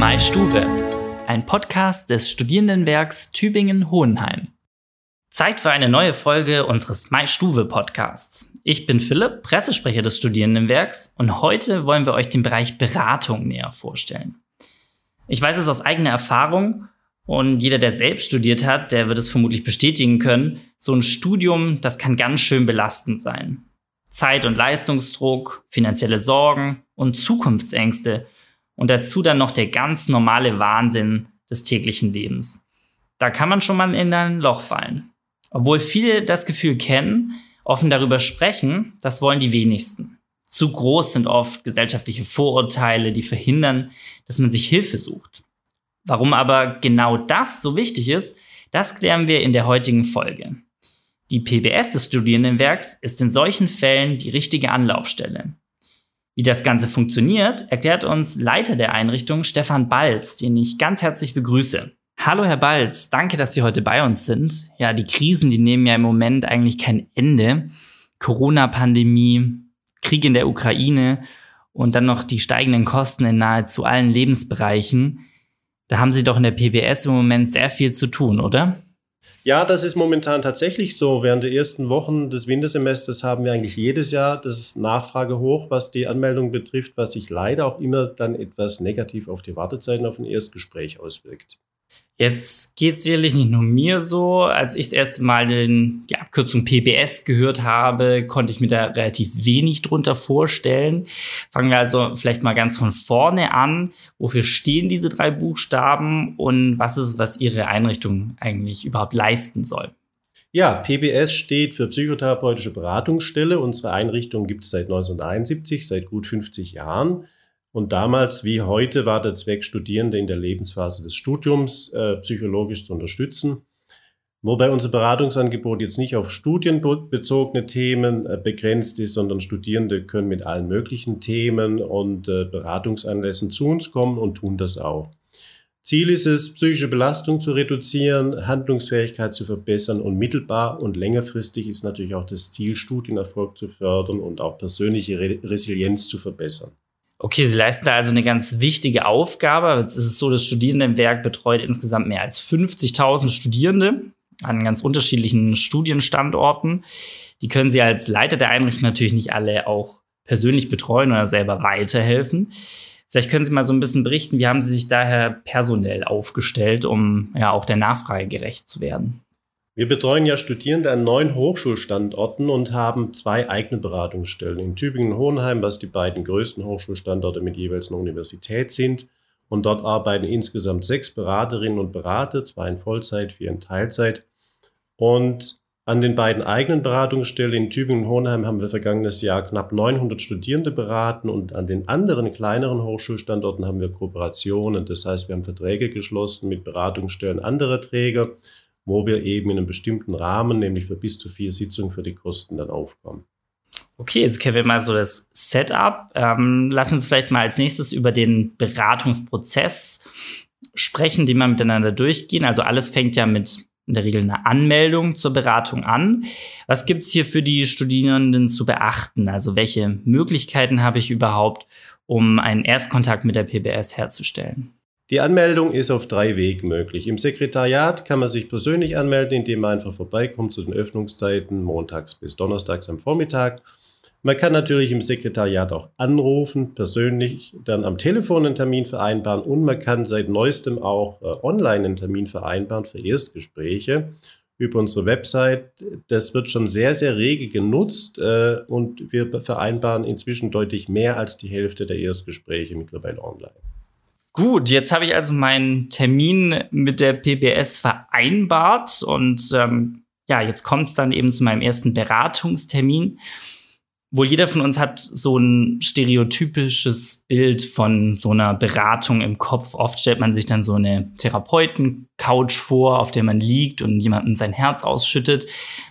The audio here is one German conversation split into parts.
MyStuve, ein Podcast des Studierendenwerks Tübingen-Hohenheim. Zeit für eine neue Folge unseres MyStuve Podcasts. Ich bin Philipp, Pressesprecher des Studierendenwerks und heute wollen wir euch den Bereich Beratung näher vorstellen. Ich weiß es aus eigener Erfahrung und jeder, der selbst studiert hat, der wird es vermutlich bestätigen können. So ein Studium, das kann ganz schön belastend sein. Zeit- und Leistungsdruck, finanzielle Sorgen und Zukunftsängste und dazu dann noch der ganz normale Wahnsinn des täglichen Lebens. Da kann man schon mal in ein Loch fallen. Obwohl viele das Gefühl kennen, offen darüber sprechen, das wollen die wenigsten. Zu groß sind oft gesellschaftliche Vorurteile, die verhindern, dass man sich Hilfe sucht. Warum aber genau das so wichtig ist, das klären wir in der heutigen Folge. Die PBS des Studierendenwerks ist in solchen Fällen die richtige Anlaufstelle. Wie das Ganze funktioniert, erklärt uns Leiter der Einrichtung Stefan Balz, den ich ganz herzlich begrüße. Hallo Herr Balz, danke, dass Sie heute bei uns sind. Ja, die Krisen, die nehmen ja im Moment eigentlich kein Ende. Corona-Pandemie, Krieg in der Ukraine und dann noch die steigenden Kosten in nahezu allen Lebensbereichen. Da haben Sie doch in der PBS im Moment sehr viel zu tun, oder? Ja, das ist momentan tatsächlich so. Während der ersten Wochen des Wintersemesters haben wir eigentlich jedes Jahr das Nachfrage hoch, was die Anmeldung betrifft, was sich leider auch immer dann etwas negativ auf die Wartezeiten auf ein Erstgespräch auswirkt. Jetzt geht es sicherlich nicht nur mir so. Als ich das erste Mal den, die Abkürzung PBS gehört habe, konnte ich mir da relativ wenig drunter vorstellen. Fangen wir also vielleicht mal ganz von vorne an. Wofür stehen diese drei Buchstaben und was ist was Ihre Einrichtung eigentlich überhaupt leisten soll? Ja, PBS steht für Psychotherapeutische Beratungsstelle. Unsere Einrichtung gibt es seit 1971, seit gut 50 Jahren. Und damals wie heute war der Zweck, Studierende in der Lebensphase des Studiums äh, psychologisch zu unterstützen. Wobei unser Beratungsangebot jetzt nicht auf studienbezogene Themen äh, begrenzt ist, sondern Studierende können mit allen möglichen Themen und äh, Beratungsanlässen zu uns kommen und tun das auch. Ziel ist es, psychische Belastung zu reduzieren, Handlungsfähigkeit zu verbessern und mittelbar und längerfristig ist natürlich auch das Ziel, Studienerfolg zu fördern und auch persönliche Re Resilienz zu verbessern. Okay, Sie leisten da also eine ganz wichtige Aufgabe. Jetzt ist es so, das Studierendenwerk betreut insgesamt mehr als 50.000 Studierende an ganz unterschiedlichen Studienstandorten. Die können Sie als Leiter der Einrichtung natürlich nicht alle auch persönlich betreuen oder selber weiterhelfen. Vielleicht können Sie mal so ein bisschen berichten, wie haben Sie sich daher personell aufgestellt, um ja auch der Nachfrage gerecht zu werden? Wir betreuen ja Studierende an neun Hochschulstandorten und haben zwei eigene Beratungsstellen. In Tübingen und Hohenheim, was die beiden größten Hochschulstandorte mit jeweils einer Universität sind. Und dort arbeiten insgesamt sechs Beraterinnen und Berater, zwei in Vollzeit, vier in Teilzeit. Und an den beiden eigenen Beratungsstellen in Tübingen und Hohenheim haben wir vergangenes Jahr knapp 900 Studierende beraten und an den anderen kleineren Hochschulstandorten haben wir Kooperationen. Das heißt, wir haben Verträge geschlossen mit Beratungsstellen anderer Träger wo wir eben in einem bestimmten Rahmen, nämlich für bis zu vier Sitzungen für die Kosten dann aufkommen. Okay, jetzt kennen wir mal so das Setup. Ähm, lassen uns vielleicht mal als nächstes über den Beratungsprozess sprechen, den wir miteinander durchgehen. Also alles fängt ja mit in der Regel einer Anmeldung zur Beratung an. Was gibt es hier für die Studierenden zu beachten? Also welche Möglichkeiten habe ich überhaupt, um einen Erstkontakt mit der PBS herzustellen? Die Anmeldung ist auf drei Wegen möglich. Im Sekretariat kann man sich persönlich anmelden, indem man einfach vorbeikommt zu den Öffnungszeiten montags bis donnerstags am Vormittag. Man kann natürlich im Sekretariat auch anrufen, persönlich dann am Telefon einen Termin vereinbaren und man kann seit neuestem auch äh, online einen Termin vereinbaren für Erstgespräche über unsere Website. Das wird schon sehr, sehr rege genutzt äh, und wir vereinbaren inzwischen deutlich mehr als die Hälfte der Erstgespräche mittlerweile online. Gut, jetzt habe ich also meinen Termin mit der PBS vereinbart und ähm, ja, jetzt kommt es dann eben zu meinem ersten Beratungstermin. Wohl jeder von uns hat so ein stereotypisches Bild von so einer Beratung im Kopf. Oft stellt man sich dann so eine Therapeuten-Couch vor, auf der man liegt und jemandem sein Herz ausschüttet.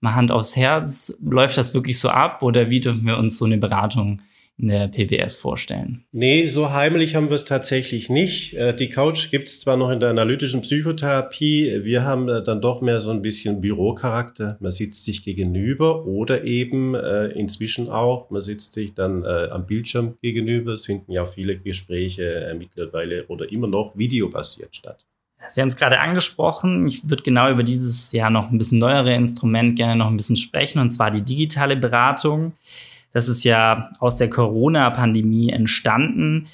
Mal Hand aufs Herz, läuft das wirklich so ab oder wie dürfen wir uns so eine Beratung in der PBS vorstellen? Nee, so heimlich haben wir es tatsächlich nicht. Äh, die Couch gibt es zwar noch in der analytischen Psychotherapie, wir haben äh, dann doch mehr so ein bisschen Bürocharakter. Man sitzt sich gegenüber oder eben äh, inzwischen auch, man sitzt sich dann am Bildschirm gegenüber. Es finden ja viele Gespräche mittlerweile oder immer noch videobasiert statt. Sie haben es gerade angesprochen. Ich würde genau über dieses ja noch ein bisschen neuere Instrument gerne noch ein bisschen sprechen, und zwar die digitale Beratung. Das ist ja aus der Corona-Pandemie entstanden.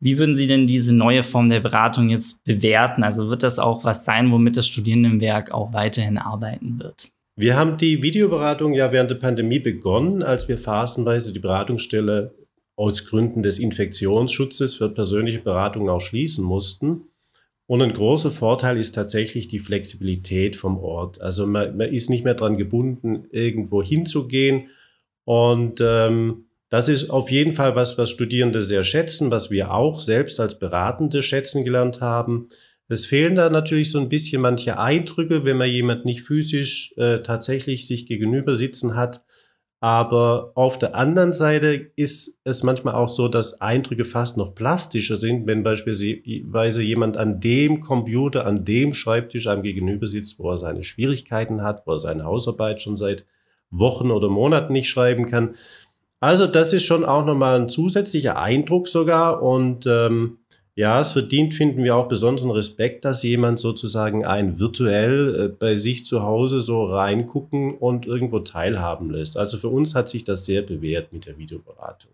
Wie würden Sie denn diese neue Form der Beratung jetzt bewerten? Also wird das auch was sein, womit das Studierendenwerk auch weiterhin arbeiten wird? Wir haben die Videoberatung ja während der Pandemie begonnen, als wir phasenweise die Beratungsstelle aus Gründen des Infektionsschutzes für persönliche Beratungen auch schließen mussten. Und ein großer Vorteil ist tatsächlich die Flexibilität vom Ort. Also man, man ist nicht mehr daran gebunden, irgendwo hinzugehen. Und ähm, das ist auf jeden Fall was, was Studierende sehr schätzen, was wir auch selbst als Beratende schätzen gelernt haben. Es fehlen da natürlich so ein bisschen manche Eindrücke, wenn man jemand nicht physisch äh, tatsächlich sich gegenüber sitzen hat. Aber auf der anderen Seite ist es manchmal auch so, dass Eindrücke fast noch plastischer sind, wenn beispielsweise jemand an dem Computer, an dem Schreibtisch einem gegenüber sitzt, wo er seine Schwierigkeiten hat, wo er seine Hausarbeit schon seit Wochen oder Monaten nicht schreiben kann. Also das ist schon auch nochmal ein zusätzlicher Eindruck sogar und ähm, ja, es verdient, finden wir auch besonderen Respekt, dass jemand sozusagen ein virtuell äh, bei sich zu Hause so reingucken und irgendwo teilhaben lässt. Also für uns hat sich das sehr bewährt mit der Videoberatung.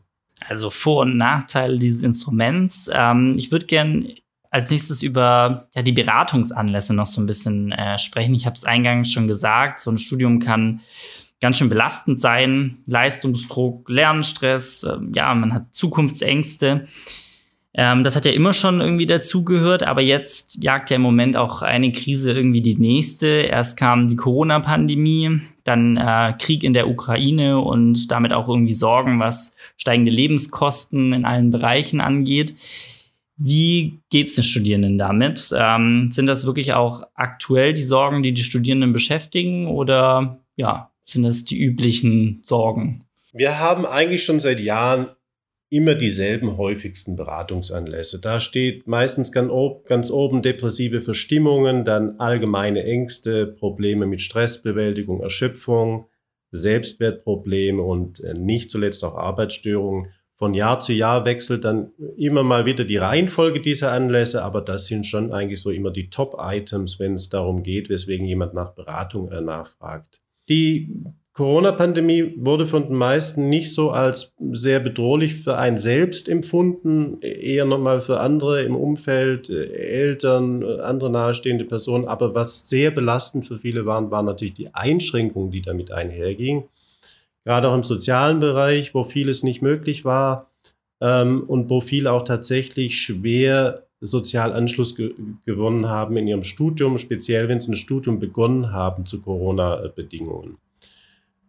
Also Vor- und Nachteile dieses Instruments. Ähm, ich würde gerne als nächstes über ja, die Beratungsanlässe noch so ein bisschen äh, sprechen. Ich habe es eingangs schon gesagt, so ein Studium kann ganz schön belastend sein. Leistungsdruck, Lernstress, äh, ja, man hat Zukunftsängste. Ähm, das hat ja immer schon irgendwie dazugehört, aber jetzt jagt ja im Moment auch eine Krise irgendwie die nächste. Erst kam die Corona-Pandemie, dann äh, Krieg in der Ukraine und damit auch irgendwie Sorgen, was steigende Lebenskosten in allen Bereichen angeht. Wie geht es den Studierenden damit? Ähm, sind das wirklich auch aktuell die Sorgen, die die Studierenden beschäftigen oder ja, sind das die üblichen Sorgen? Wir haben eigentlich schon seit Jahren immer dieselben häufigsten Beratungsanlässe. Da steht meistens ganz, oben depressive Verstimmungen, dann allgemeine Ängste, Probleme mit Stressbewältigung, Erschöpfung, Selbstwertprobleme und äh, nicht zuletzt auch Arbeitsstörungen. Von Jahr zu Jahr wechselt dann immer mal wieder die Reihenfolge dieser Anlässe, aber das sind schon eigentlich so immer die Top-Items, wenn es darum geht, weswegen jemand nach Beratung äh, nachfragt. Die Corona-Pandemie wurde von den meisten nicht so als sehr bedrohlich für einen selbst empfunden, eher nochmal für andere im Umfeld, äh, Eltern, äh, andere nahestehende Personen. Aber was sehr belastend für viele waren, waren natürlich die Einschränkungen, die damit einhergingen. Gerade auch im sozialen Bereich, wo vieles nicht möglich war ähm, und wo viele auch tatsächlich schwer sozial Anschluss ge gewonnen haben in ihrem Studium, speziell wenn sie ein Studium begonnen haben zu Corona-Bedingungen.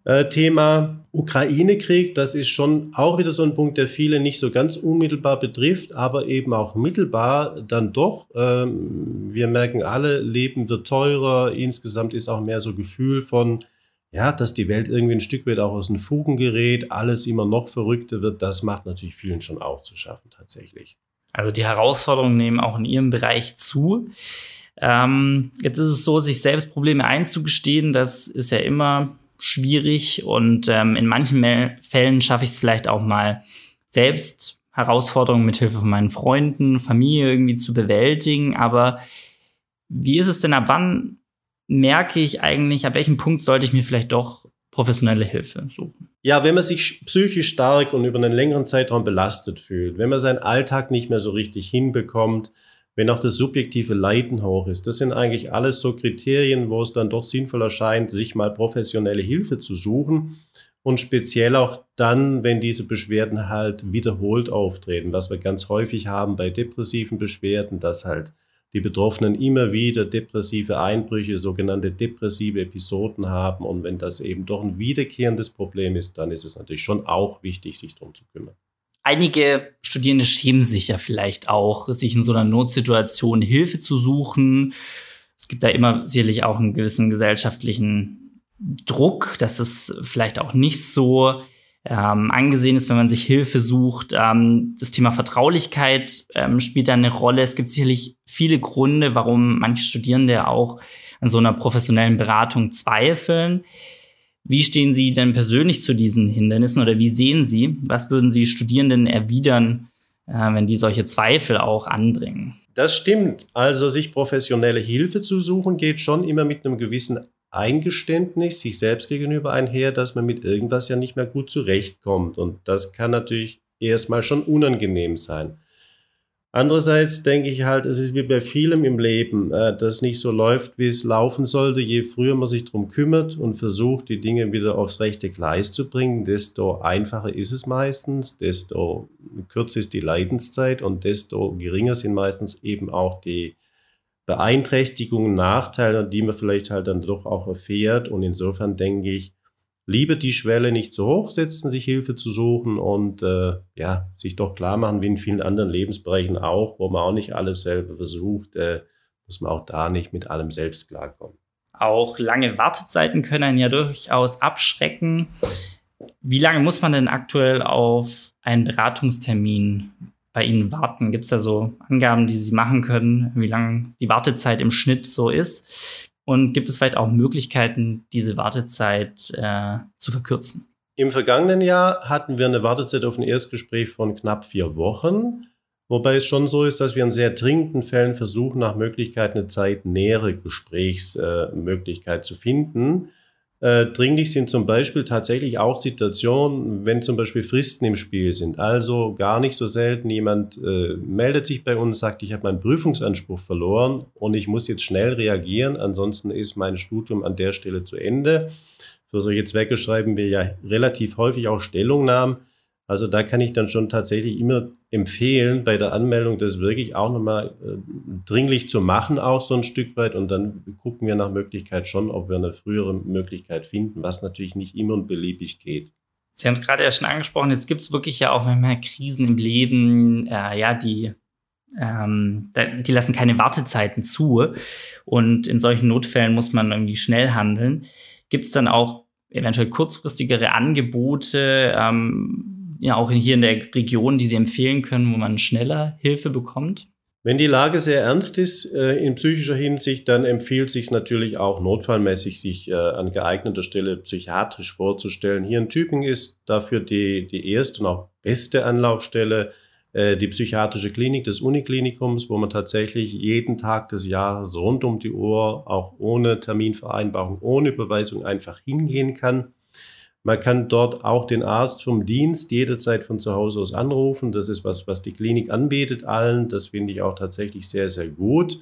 Äh, Thema Ukraine-Krieg, das ist schon auch wieder so ein Punkt, der viele nicht so ganz unmittelbar betrifft, aber eben auch mittelbar dann doch. Ähm, wir merken alle, Leben wird teurer, insgesamt ist auch mehr so Gefühl von, ja, dass die Welt irgendwie ein Stück weit auch aus den Fugen gerät, alles immer noch verrückter wird, das macht natürlich vielen schon auch zu schaffen tatsächlich. Also die Herausforderungen nehmen auch in Ihrem Bereich zu. Ähm, jetzt ist es so, sich selbst Probleme einzugestehen, das ist ja immer schwierig und ähm, in manchen Fällen schaffe ich es vielleicht auch mal selbst Herausforderungen mit Hilfe von meinen Freunden, Familie irgendwie zu bewältigen. Aber wie ist es denn ab wann merke ich eigentlich, ab welchem Punkt sollte ich mir vielleicht doch professionelle Hilfe suchen? Ja, wenn man sich psychisch stark und über einen längeren Zeitraum belastet fühlt, wenn man seinen Alltag nicht mehr so richtig hinbekommt, wenn auch das subjektive Leiden hoch ist. Das sind eigentlich alles so Kriterien, wo es dann doch sinnvoll erscheint, sich mal professionelle Hilfe zu suchen. Und speziell auch dann, wenn diese Beschwerden halt wiederholt auftreten, was wir ganz häufig haben bei depressiven Beschwerden, dass halt die Betroffenen immer wieder depressive Einbrüche, sogenannte depressive Episoden haben. Und wenn das eben doch ein wiederkehrendes Problem ist, dann ist es natürlich schon auch wichtig, sich darum zu kümmern einige Studierende schämen sich ja vielleicht auch, sich in so einer Notsituation Hilfe zu suchen. Es gibt da immer sicherlich auch einen gewissen gesellschaftlichen Druck, dass es vielleicht auch nicht so ähm, angesehen ist, wenn man sich Hilfe sucht. Ähm, das Thema Vertraulichkeit ähm, spielt da eine Rolle. Es gibt sicherlich viele Gründe, warum manche Studierende auch an so einer professionellen Beratung zweifeln. Wie stehen Sie denn persönlich zu diesen Hindernissen oder wie sehen Sie? Was würden Sie Studierenden erwidern, äh, wenn die solche Zweifel auch anbringen? Das stimmt. Also sich professionelle Hilfe zu suchen, geht schon immer mit einem gewissen Eingeständnis sich selbst gegenüber einher, dass man mit irgendwas ja nicht mehr gut zurechtkommt. Und das kann natürlich erstmal schon unangenehm sein. Andererseits denke ich halt, es ist wie bei vielem im Leben, äh, das nicht so läuft, wie es laufen sollte. Je früher man sich darum kümmert und versucht, die Dinge wieder aufs rechte Gleis zu bringen, desto einfacher ist es meistens, desto kürzer ist die Leidenszeit und desto geringer sind meistens eben auch die Beeinträchtigungen, Nachteile, die man vielleicht halt dann doch auch erfährt. Und insofern denke ich, lieber die Schwelle nicht so hoch setzen, sich Hilfe zu suchen und äh, ja, sich doch klar machen, wie in vielen anderen Lebensbereichen auch, wo man auch nicht alles selber versucht, äh, muss man auch da nicht mit allem selbst klarkommen. Auch lange Wartezeiten können einen ja durchaus abschrecken. Wie lange muss man denn aktuell auf einen Beratungstermin bei Ihnen warten? Gibt es da so Angaben, die Sie machen können, wie lange die Wartezeit im Schnitt so ist? Und gibt es vielleicht auch Möglichkeiten, diese Wartezeit äh, zu verkürzen? Im vergangenen Jahr hatten wir eine Wartezeit auf ein Erstgespräch von knapp vier Wochen, wobei es schon so ist, dass wir in sehr dringenden Fällen versuchen, nach Möglichkeit eine zeitnähere Gesprächsmöglichkeit äh, zu finden. Äh, dringlich sind zum Beispiel tatsächlich auch Situationen, wenn zum Beispiel Fristen im Spiel sind. Also gar nicht so selten jemand äh, meldet sich bei uns, sagt, ich habe meinen Prüfungsanspruch verloren und ich muss jetzt schnell reagieren, ansonsten ist mein Studium an der Stelle zu Ende. Für solche Zwecke schreiben wir ja relativ häufig auch Stellungnahmen. Also da kann ich dann schon tatsächlich immer empfehlen, bei der Anmeldung das wirklich auch nochmal äh, dringlich zu machen, auch so ein Stück weit. Und dann gucken wir nach Möglichkeit schon, ob wir eine frühere Möglichkeit finden, was natürlich nicht immer und beliebig geht. Sie haben es gerade ja schon angesprochen, jetzt gibt es wirklich ja auch manchmal Krisen im Leben, äh, ja, die, ähm, die lassen keine Wartezeiten zu. Und in solchen Notfällen muss man irgendwie schnell handeln. Gibt es dann auch eventuell kurzfristigere Angebote? Ähm, ja auch hier in der Region, die Sie empfehlen können, wo man schneller Hilfe bekommt? Wenn die Lage sehr ernst ist äh, in psychischer Hinsicht, dann empfiehlt sich natürlich auch notfallmäßig, sich äh, an geeigneter Stelle psychiatrisch vorzustellen. Hier in Tübingen ist dafür die, die erste und auch beste Anlaufstelle äh, die psychiatrische Klinik des Uniklinikums, wo man tatsächlich jeden Tag des Jahres rund um die Uhr, auch ohne Terminvereinbarung, ohne Überweisung einfach hingehen kann. Man kann dort auch den Arzt vom Dienst jederzeit von zu Hause aus anrufen. Das ist was, was die Klinik anbietet allen. Das finde ich auch tatsächlich sehr, sehr gut.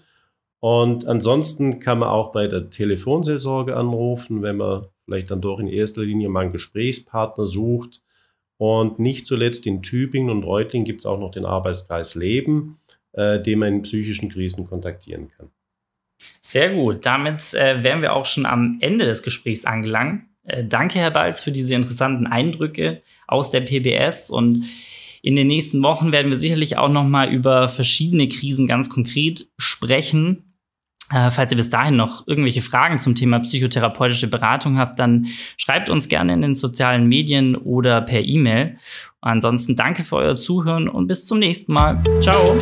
Und ansonsten kann man auch bei der Telefonseelsorge anrufen, wenn man vielleicht dann doch in erster Linie mal einen Gesprächspartner sucht. Und nicht zuletzt in Tübingen und Reutlingen gibt es auch noch den Arbeitskreis Leben, äh, den man in psychischen Krisen kontaktieren kann. Sehr gut. Damit äh, wären wir auch schon am Ende des Gesprächs angelangt. Äh, danke, Herr Balz, für diese interessanten Eindrücke aus der PBS und in den nächsten Wochen werden wir sicherlich auch noch mal über verschiedene Krisen ganz konkret sprechen. Äh, falls ihr bis dahin noch irgendwelche Fragen zum Thema psychotherapeutische Beratung habt, dann schreibt uns gerne in den sozialen Medien oder per E-Mail. Ansonsten danke für euer Zuhören und bis zum nächsten Mal. Ciao.